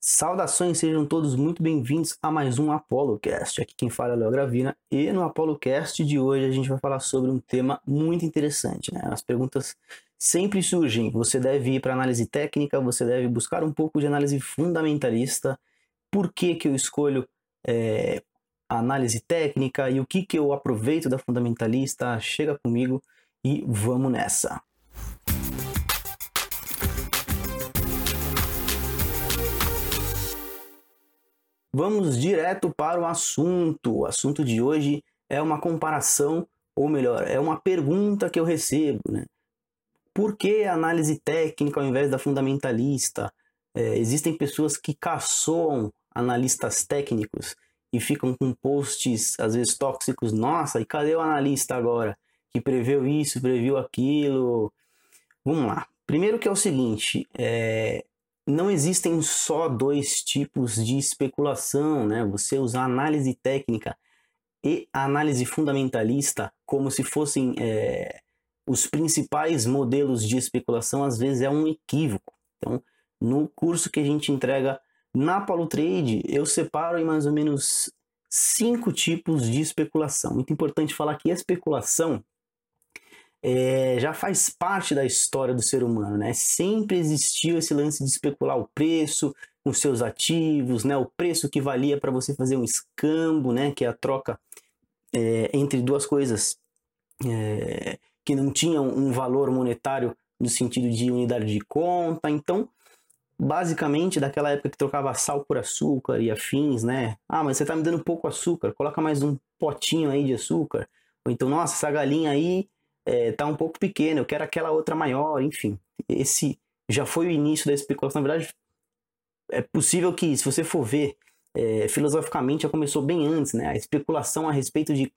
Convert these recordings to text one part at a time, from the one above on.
Saudações, sejam todos muito bem-vindos a mais um ApoloCast. Aqui quem fala é Léo Gravina e no ApoloCast de hoje a gente vai falar sobre um tema muito interessante. Né? As perguntas sempre surgem. Você deve ir para análise técnica, você deve buscar um pouco de análise fundamentalista. Por que, que eu escolho é, a análise técnica e o que, que eu aproveito da fundamentalista? Chega comigo e vamos nessa. Vamos direto para o assunto. O assunto de hoje é uma comparação, ou melhor, é uma pergunta que eu recebo. Né? Por que a análise técnica ao invés da fundamentalista? É, existem pessoas que caçoam analistas técnicos e ficam com posts às vezes tóxicos. Nossa, e cadê o analista agora que preveu isso, previu aquilo? Vamos lá. Primeiro que é o seguinte, é, não existem só dois tipos de especulação, né? Você usar análise técnica e análise fundamentalista como se fossem é, os principais modelos de especulação, às vezes é um equívoco. Então, no curso que a gente entrega na Paulo Trade, eu separo em mais ou menos cinco tipos de especulação. Muito importante falar que a especulação é, já faz parte da história do ser humano, né? Sempre existiu esse lance de especular o preço, os seus ativos, né? O preço que valia para você fazer um escambo, né? Que é a troca é, entre duas coisas é, que não tinham um valor monetário no sentido de unidade de conta. Então, basicamente, daquela época que trocava sal por açúcar e afins, né? Ah, mas você está me dando pouco açúcar, coloca mais um potinho aí de açúcar. Ou então, nossa, essa galinha aí é, tá um pouco pequena, eu quero aquela outra maior, enfim. Esse já foi o início da especulação. Na verdade, é possível que, se você for ver, é, filosoficamente já começou bem antes, né? A especulação a respeito de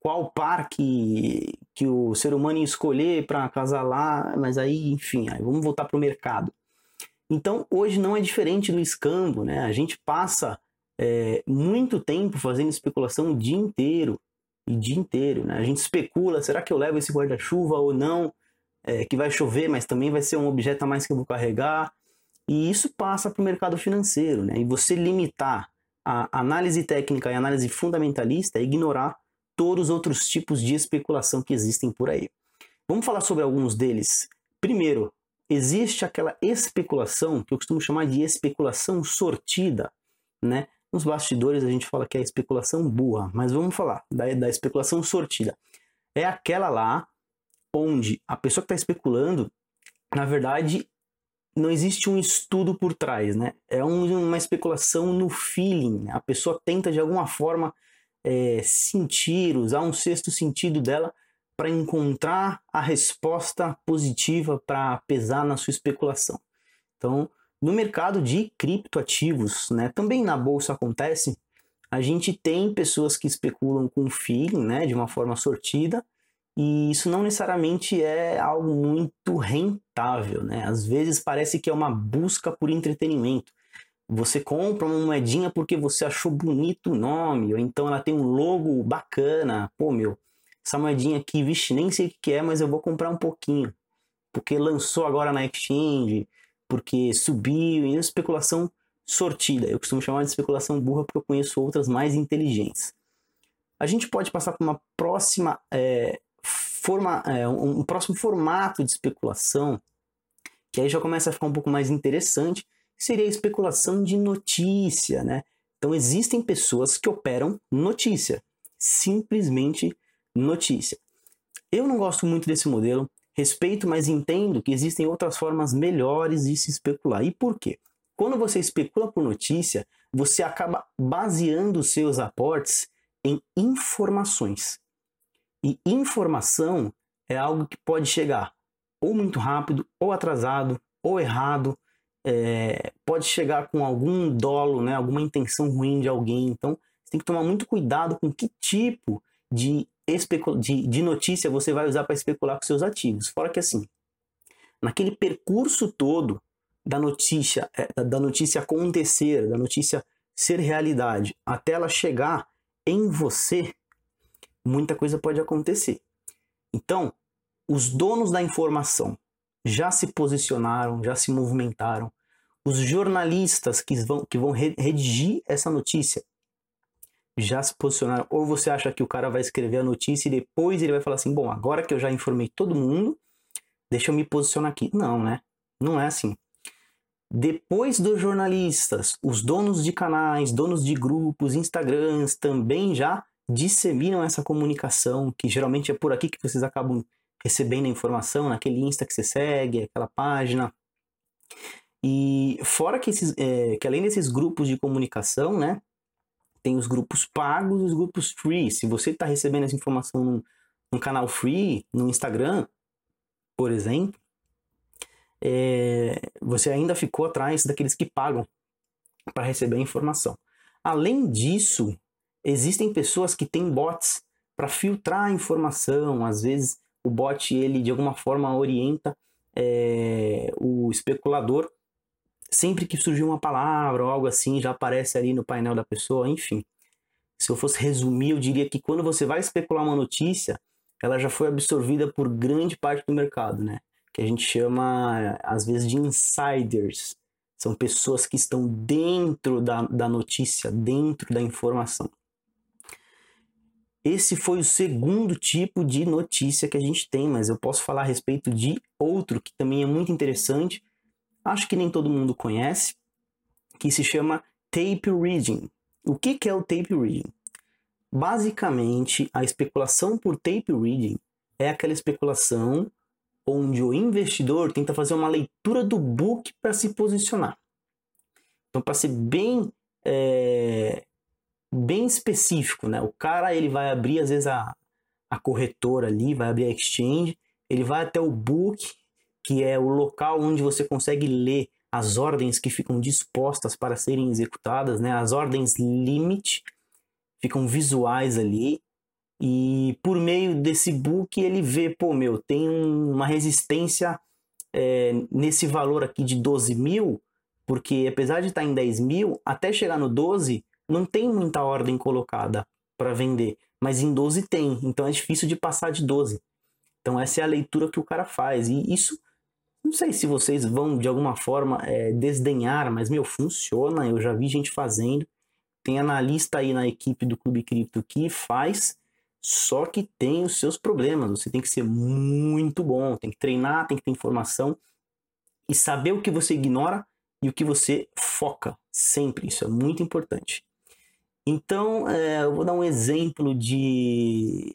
qual par que, que o ser humano ia escolher para acasalar, mas aí, enfim, aí vamos voltar para o mercado. Então, hoje não é diferente do escambo, né? A gente passa é, muito tempo fazendo especulação o dia inteiro o dia inteiro. Né? A gente especula, será que eu levo esse guarda-chuva ou não? É, que vai chover, mas também vai ser um objeto a mais que eu vou carregar. E isso passa para o mercado financeiro. Né? E você limitar a análise técnica e a análise fundamentalista é ignorar todos os outros tipos de especulação que existem por aí. Vamos falar sobre alguns deles. Primeiro, existe aquela especulação que eu costumo chamar de especulação sortida, né? Nos bastidores a gente fala que é especulação burra, mas vamos falar da, da especulação sortida. É aquela lá onde a pessoa que está especulando, na verdade, não existe um estudo por trás, né? É um, uma especulação no feeling. A pessoa tenta de alguma forma é, sentir, usar um sexto sentido dela para encontrar a resposta positiva para pesar na sua especulação. Então, no mercado de criptoativos, né, também na bolsa acontece, a gente tem pessoas que especulam com feeling, né, de uma forma sortida, e isso não necessariamente é algo muito rentável, né? Às vezes parece que é uma busca por entretenimento. Você compra uma moedinha porque você achou bonito o nome, ou então ela tem um logo bacana. Pô, meu, essa moedinha aqui, vixe, nem sei o que é, mas eu vou comprar um pouquinho. Porque lançou agora na exchange, porque subiu, e especulação sortida. Eu costumo chamar de especulação burra porque eu conheço outras mais inteligentes. A gente pode passar para uma próxima é, forma, é, um, próximo formato de especulação, que aí já começa a ficar um pouco mais interessante, que seria a especulação de notícia, né? Então existem pessoas que operam notícia, simplesmente notícia. Eu não gosto muito desse modelo, Respeito, mas entendo que existem outras formas melhores de se especular. E por quê? Quando você especula por notícia, você acaba baseando seus aportes em informações. E informação é algo que pode chegar ou muito rápido, ou atrasado, ou errado, é, pode chegar com algum dolo, né, alguma intenção ruim de alguém. Então, você tem que tomar muito cuidado com que tipo de de, de notícia você vai usar para especular com seus ativos. Fora que assim, naquele percurso todo da notícia, é, da notícia acontecer, da notícia ser realidade, até ela chegar em você, muita coisa pode acontecer. Então, os donos da informação já se posicionaram, já se movimentaram. os jornalistas que vão, que vão redigir essa notícia já se posicionaram? Ou você acha que o cara vai escrever a notícia e depois ele vai falar assim: bom, agora que eu já informei todo mundo, deixa eu me posicionar aqui? Não, né? Não é assim. Depois dos jornalistas, os donos de canais, donos de grupos, Instagrams também já disseminam essa comunicação, que geralmente é por aqui que vocês acabam recebendo a informação, naquele Insta que você segue, aquela página. E fora que, esses, é, que além desses grupos de comunicação, né, tem os grupos pagos e os grupos free. Se você está recebendo essa informação num, num, canal free, no Instagram, por exemplo, é, você ainda ficou atrás daqueles que pagam para receber a informação. Além disso, existem pessoas que têm bots para filtrar a informação. Às vezes, o bot ele de alguma forma orienta é, o especulador sempre que surgir uma palavra ou algo assim, já aparece ali no painel da pessoa, enfim. Se eu fosse resumir, eu diria que quando você vai especular uma notícia, ela já foi absorvida por grande parte do mercado, né? Que a gente chama, às vezes, de insiders. São pessoas que estão dentro da, da notícia, dentro da informação. Esse foi o segundo tipo de notícia que a gente tem, mas eu posso falar a respeito de outro que também é muito interessante, acho que nem todo mundo conhece, que se chama tape reading. O que, que é o tape reading? Basicamente, a especulação por tape reading é aquela especulação onde o investidor tenta fazer uma leitura do book para se posicionar. Então, para ser bem é, bem específico, né? O cara ele vai abrir às vezes a, a corretora ali, vai abrir a exchange, ele vai até o book que é o local onde você consegue ler as ordens que ficam dispostas para serem executadas, né? As ordens limit ficam visuais ali e por meio desse book ele vê, pô, meu, tem uma resistência é, nesse valor aqui de 12 mil, porque apesar de estar em 10 mil, até chegar no 12 não tem muita ordem colocada para vender, mas em 12 tem, então é difícil de passar de 12. Então essa é a leitura que o cara faz e isso não sei se vocês vão de alguma forma é, desdenhar, mas meu, funciona. Eu já vi gente fazendo. Tem analista aí na equipe do Clube Cripto que faz, só que tem os seus problemas. Você tem que ser muito bom, tem que treinar, tem que ter informação e saber o que você ignora e o que você foca sempre. Isso é muito importante. Então, é, eu vou dar um exemplo de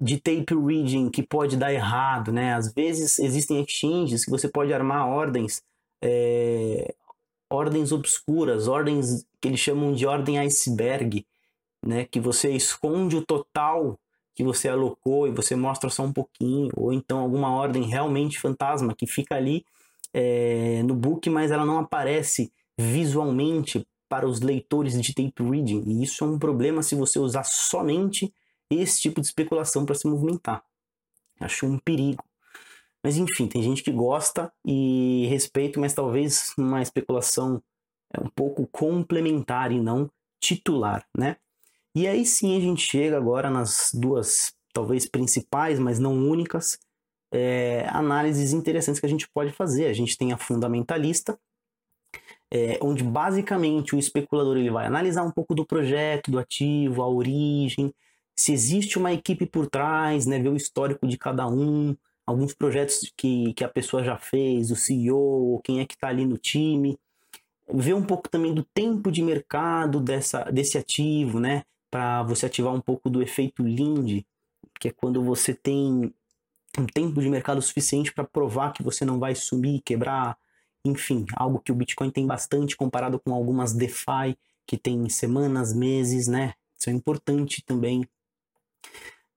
de tape reading que pode dar errado, né? Às vezes existem exchanges que você pode armar ordens, é, ordens obscuras, ordens que eles chamam de ordem iceberg, né? Que você esconde o total que você alocou e você mostra só um pouquinho, ou então alguma ordem realmente fantasma que fica ali é, no book, mas ela não aparece visualmente para os leitores de tape reading. E isso é um problema se você usar somente esse tipo de especulação para se movimentar. Acho um perigo. Mas enfim, tem gente que gosta e respeito, mas talvez uma especulação é um pouco complementar e não titular, né? E aí sim a gente chega agora nas duas, talvez principais, mas não únicas, é, análises interessantes que a gente pode fazer. A gente tem a fundamentalista, é, onde basicamente o especulador ele vai analisar um pouco do projeto, do ativo, a origem, se existe uma equipe por trás, né, ver o histórico de cada um, alguns projetos que, que a pessoa já fez, o CEO, quem é que está ali no time, ver um pouco também do tempo de mercado dessa, desse ativo, né, para você ativar um pouco do efeito Lind, que é quando você tem um tempo de mercado suficiente para provar que você não vai sumir, quebrar, enfim, algo que o Bitcoin tem bastante comparado com algumas DeFi que tem semanas, meses, né? Isso é importante também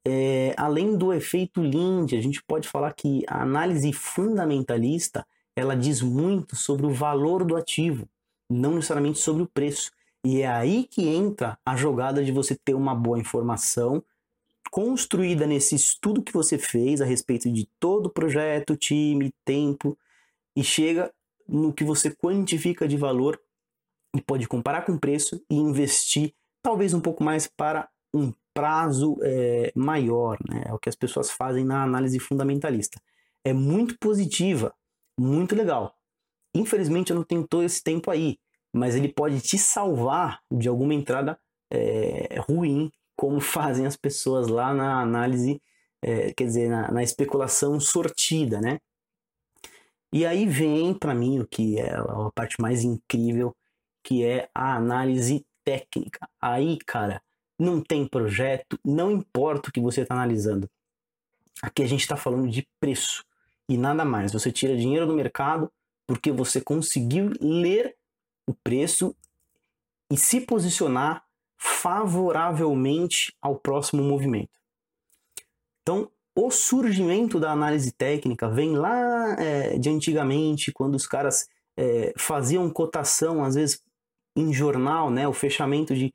é, além do efeito Lind, a gente pode falar que a análise fundamentalista ela diz muito sobre o valor do ativo, não necessariamente sobre o preço. E é aí que entra a jogada de você ter uma boa informação construída nesse estudo que você fez a respeito de todo o projeto, time, tempo, e chega no que você quantifica de valor e pode comparar com preço e investir talvez um pouco mais para um prazo é, maior, né? é o que as pessoas fazem na análise fundamentalista. É muito positiva, muito legal. infelizmente eu não tenho todo esse tempo aí, mas ele pode te salvar de alguma entrada é, ruim, como fazem as pessoas lá na análise, é, quer dizer, na, na especulação sortida, né? E aí vem para mim o que é a parte mais incrível, que é a análise técnica. Aí, cara, não tem projeto, não importa o que você está analisando. Aqui a gente está falando de preço e nada mais. Você tira dinheiro do mercado porque você conseguiu ler o preço e se posicionar favoravelmente ao próximo movimento. Então, o surgimento da análise técnica vem lá é, de antigamente, quando os caras é, faziam cotação, às vezes em jornal, né, o fechamento de,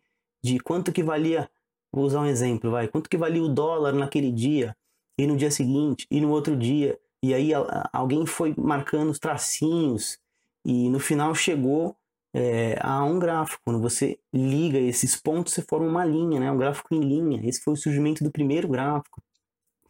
de quanto que valia, vou usar um exemplo, vai, quanto que valia o dólar naquele dia, e no dia seguinte, e no outro dia, e aí alguém foi marcando os tracinhos, e no final chegou é, a um gráfico. Quando você liga esses pontos, você forma uma linha, né? um gráfico em linha. Esse foi o surgimento do primeiro gráfico.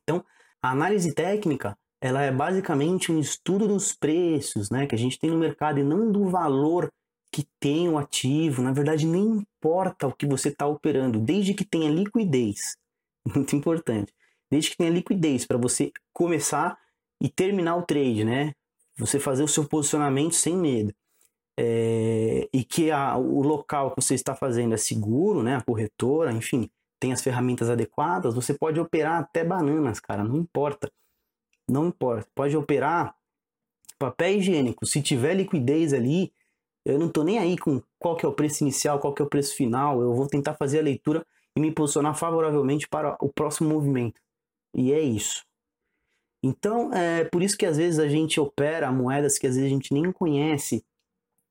Então, a análise técnica, ela é basicamente um estudo dos preços, né, que a gente tem no mercado e não do valor que tem o ativo. Na verdade, nem importa o que você está operando, desde que tenha liquidez. Muito importante. Desde que tenha liquidez para você começar e terminar o trade, né? Você fazer o seu posicionamento sem medo. É, e que a, o local que você está fazendo é seguro, né? A corretora, enfim, tem as ferramentas adequadas, você pode operar até bananas, cara, não importa. Não importa. Pode operar papel higiênico. Se tiver liquidez ali, eu não tô nem aí com qual que é o preço inicial, qual que é o preço final. Eu vou tentar fazer a leitura e me posicionar favoravelmente para o próximo movimento. E é isso. Então, é por isso que às vezes a gente opera moedas que às vezes a gente nem conhece.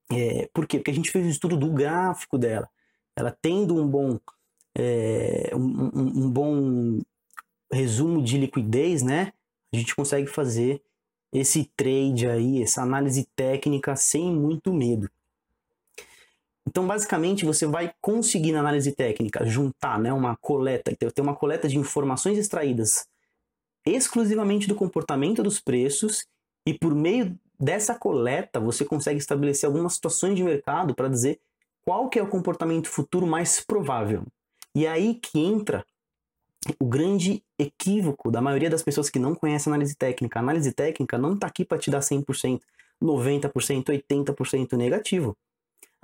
É, por quê? Porque a gente fez um estudo do gráfico dela. Ela tendo um bom é, um, um, bom resumo de liquidez, né? A gente consegue fazer esse trade aí, essa análise técnica sem muito medo. Então, basicamente, você vai conseguir na análise técnica juntar né, uma coleta, ter uma coleta de informações extraídas exclusivamente do comportamento dos preços e por meio dessa coleta você consegue estabelecer algumas situações de mercado para dizer qual que é o comportamento futuro mais provável. E aí que entra o grande equívoco da maioria das pessoas que não conhecem análise técnica. A análise técnica não está aqui para te dar 100%, 90%, 80% negativo.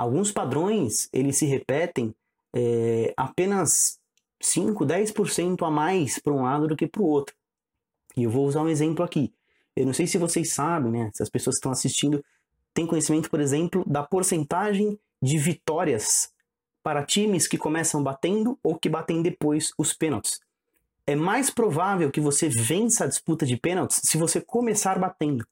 Alguns padrões, eles se repetem é, apenas 5, 10% a mais para um lado do que para o outro. E eu vou usar um exemplo aqui. Eu não sei se vocês sabem, né? Se as pessoas que estão assistindo têm conhecimento, por exemplo, da porcentagem de vitórias para times que começam batendo ou que batem depois os pênaltis. É mais provável que você vença a disputa de pênaltis se você começar batendo.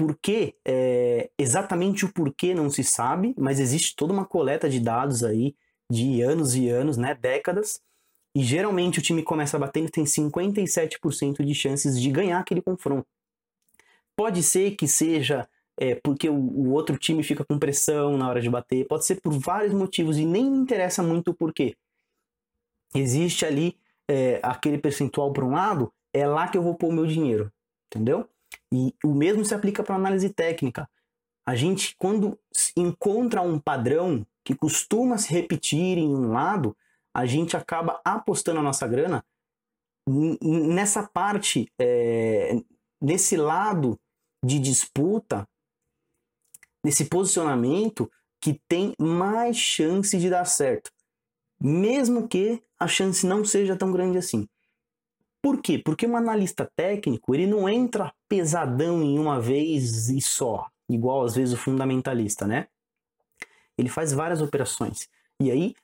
Porque é, exatamente o porquê não se sabe, mas existe toda uma coleta de dados aí de anos e anos, né, décadas, e geralmente o time começa batendo e tem 57% de chances de ganhar aquele confronto. Pode ser que seja é, porque o, o, outro time fica com pressão na hora de bater, pode ser por vários motivos e nem me interessa muito o porquê. Existe ali é, aquele percentual para um lado, é lá que eu vou pôr o meu dinheiro, entendeu? E o mesmo se aplica para análise técnica. A gente, quando encontra um padrão que costuma se repetir em um lado, a gente acaba apostando a nossa grana nessa parte, é, nesse lado de disputa nesse posicionamento que tem mais chance de dar certo, mesmo que a chance não seja tão grande assim. Por quê? Porque um analista técnico ele não entra pesadão em uma vez e só, igual às vezes o fundamentalista, né? Ele faz várias operações. E aí,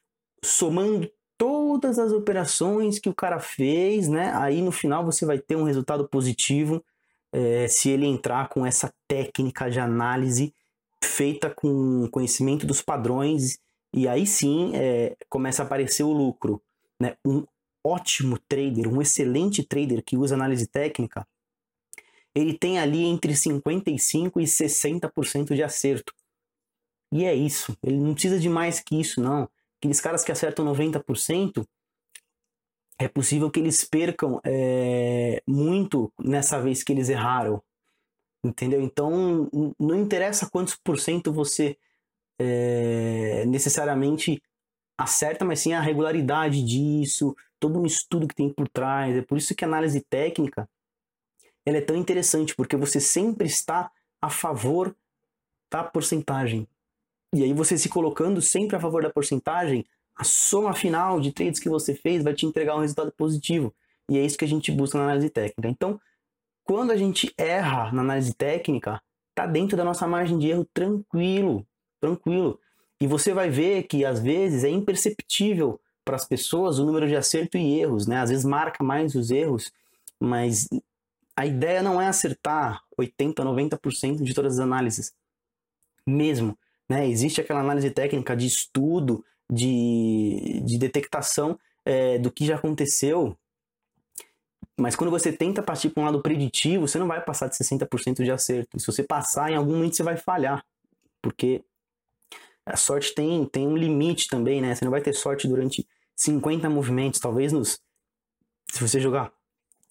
somando todas as operações que o cara fez, né? Aí no final você vai ter um resultado positivo é, se ele entrar com essa técnica de análise feita com conhecimento dos padrões, e aí sim é, começa a aparecer o lucro. Né? Um ótimo trader, um excelente trader que usa análise técnica, ele tem ali entre 55% e 60% de acerto. E é isso. Ele não precisa de mais que isso, não. Aqueles caras que acertam 90%, é possível que eles percam é, muito nessa vez que eles erraram Entendeu? Então, não interessa quantos por cento você é, necessariamente acerta, mas sim a regularidade disso, todo um estudo que tem por trás. É por isso que a análise técnica ela é tão interessante, porque você sempre está a favor da porcentagem. E aí você se colocando sempre a favor da porcentagem, a soma final de trades que você fez vai te entregar um resultado positivo. E é isso que a gente busca na análise técnica. Então, quando a gente erra na análise técnica, tá dentro da nossa margem de erro tranquilo, tranquilo. E você vai ver que às vezes é imperceptível para as pessoas o número de acerto e erros, né? Às vezes marca mais os erros, mas a ideia não é acertar 80, 90% de todas as análises. Mesmo, né? Existe aquela análise técnica de estudo, de, de detectação é, do que já aconteceu, mas quando você tenta partir para um lado preditivo, você não vai passar de 60% de acerto. Se você passar, em algum momento você vai falhar, porque a sorte tem, tem um limite também, né? Você não vai ter sorte durante 50 movimentos, talvez nos se você jogar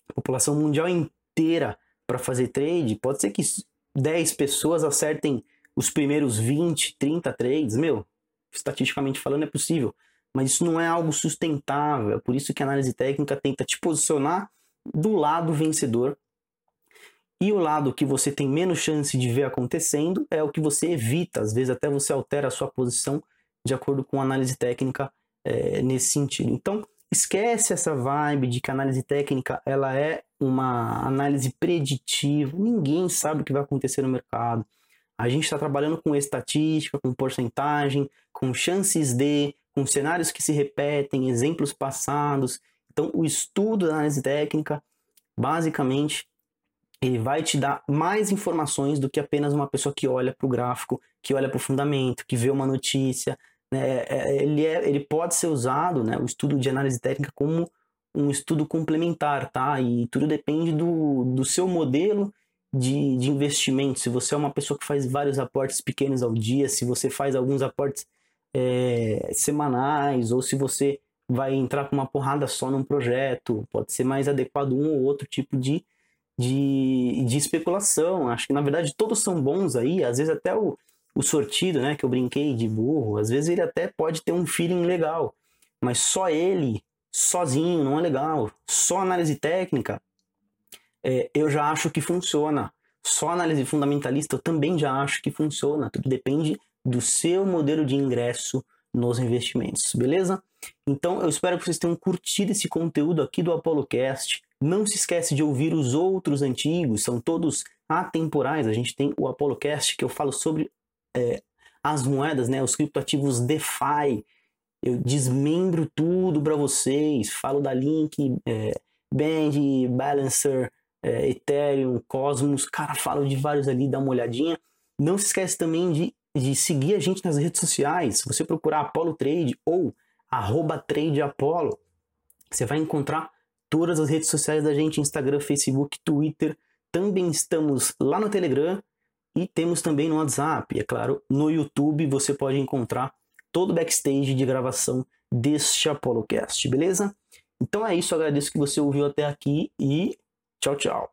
a população mundial inteira para fazer trade, pode ser que 10 pessoas acertem os primeiros 20, 30 trades, meu, estatisticamente falando é possível, mas isso não é algo sustentável, é por isso que a análise técnica tenta te posicionar do lado vencedor e o lado que você tem menos chance de ver acontecendo é o que você evita. Às vezes até você altera a sua posição de acordo com a análise técnica é, nesse sentido. Então, esquece essa vibe de que a análise técnica ela é uma análise preditiva. Ninguém sabe o que vai acontecer no mercado. A gente está trabalhando com estatística, com porcentagem, com chances de, com cenários que se repetem, exemplos passados. Então, o estudo da análise técnica, basicamente, ele vai te dar mais informações do que apenas uma pessoa que olha para o gráfico, que olha para o fundamento, que vê uma notícia. Né? É, é, ele, é, ele pode ser usado, né, o estudo de análise técnica, como um estudo complementar, tá? E tudo depende do, do seu modelo de, de investimento. Se você é uma pessoa que faz vários aportes pequenos ao dia, se você faz alguns aportes é, semanais, ou se você vai entrar com uma porrada só num projeto, pode ser mais adequado um ou outro tipo de de, de especulação. Acho que na verdade todos são bons aí, às vezes até o, o sortido, né, que eu brinquei de burro, às vezes ele até pode ter um feeling legal, mas só ele, sozinho, não é legal. Só análise técnica, é, eu já acho que funciona. Só análise fundamentalista eu também já acho que funciona. Tudo depende do seu modelo de ingresso nos investimentos, beleza? Então eu espero que vocês tenham curtido esse conteúdo aqui do ApoloCast. Não se esquece de ouvir os outros antigos, são todos atemporais. A gente tem o ApoloCast que eu falo sobre é, as moedas, né, os criptoativos DeFi. Eu desmembro tudo para vocês, falo da Link, é, Band, Balancer, é, Ethereum, Cosmos. Cara, falo de vários ali, dá uma olhadinha. Não se esquece também de, de seguir a gente nas redes sociais. Se você procurar Apollo Trade ou arroba Trade Apollo, você vai encontrar todas as redes sociais da gente, Instagram, Facebook, Twitter. Também estamos lá no Telegram e temos também no WhatsApp. É claro, no YouTube você pode encontrar todo o backstage de gravação deste ApoloCast, beleza? Então é isso, agradeço que você ouviu até aqui e tchau, tchau.